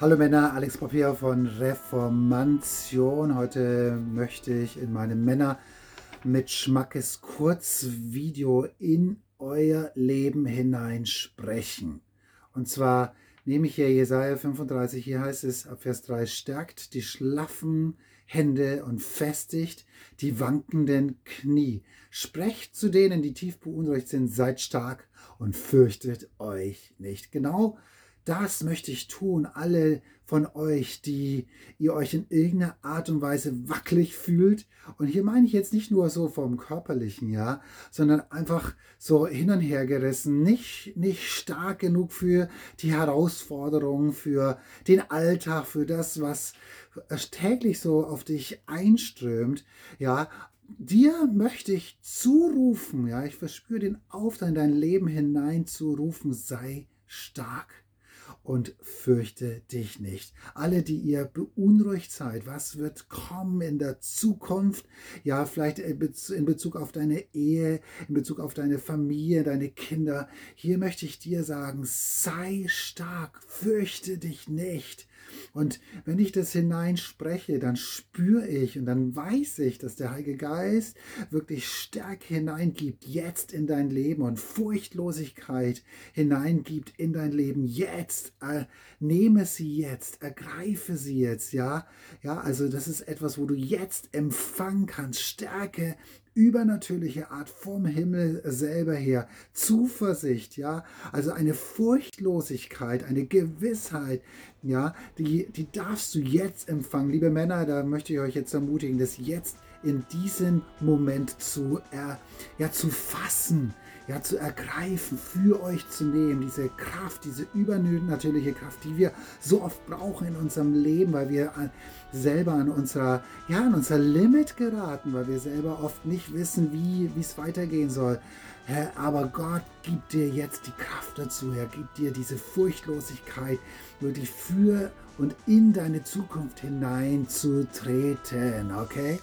Hallo Männer, Alex Papier von Reformation. Heute möchte ich in meinem Männer mit Schmackes Kurzvideo in euer Leben hinein sprechen. Und zwar nehme ich hier Jesaja 35, hier heißt es ab Vers 3, stärkt die schlaffen Hände und festigt die wankenden Knie. Sprecht zu denen, die tief beunruhigt sind, seid stark und fürchtet euch nicht. Genau das möchte ich tun. Alle von euch, die ihr euch in irgendeiner Art und Weise wackelig fühlt. Und hier meine ich jetzt nicht nur so vom körperlichen, ja, sondern einfach so hin und her gerissen, nicht, nicht stark genug für die Herausforderungen, für den Alltag, für das, was täglich so auf dich einströmt, ja, dir möchte ich zurufen, ja, ich verspüre den Auftrag in dein Leben hinein zu sei stark und fürchte dich nicht. Alle, die ihr beunruhigt seid, was wird kommen in der Zukunft? Ja, vielleicht in Bezug auf deine Ehe, in Bezug auf deine Familie, deine Kinder. Hier möchte ich dir sagen, sei stark, fürchte dich nicht. Und wenn ich das hineinspreche, dann spüre ich und dann weiß ich, dass der Heilige Geist wirklich Stärke hineingibt, jetzt in dein Leben und Furchtlosigkeit hineingibt in dein Leben, jetzt. Äh, nehme sie jetzt, ergreife sie jetzt, ja. Ja, also das ist etwas, wo du jetzt empfangen kannst. Stärke übernatürliche Art vom Himmel selber her. Zuversicht, ja, also eine Furchtlosigkeit, eine Gewissheit, ja, die, die darfst du jetzt empfangen. Liebe Männer, da möchte ich euch jetzt ermutigen, das jetzt in diesem Moment zu, er, ja, zu fassen, ja, zu ergreifen, für euch zu nehmen, diese Kraft, diese übernatürliche Kraft, die wir so oft brauchen in unserem Leben, weil wir selber an unserer, ja, an unser Limit geraten, weil wir selber oft nicht wissen, wie es weitergehen soll. Herr, aber Gott gibt dir jetzt die Kraft dazu, er gibt dir diese Furchtlosigkeit, wirklich für und in deine Zukunft hinein zu treten, okay?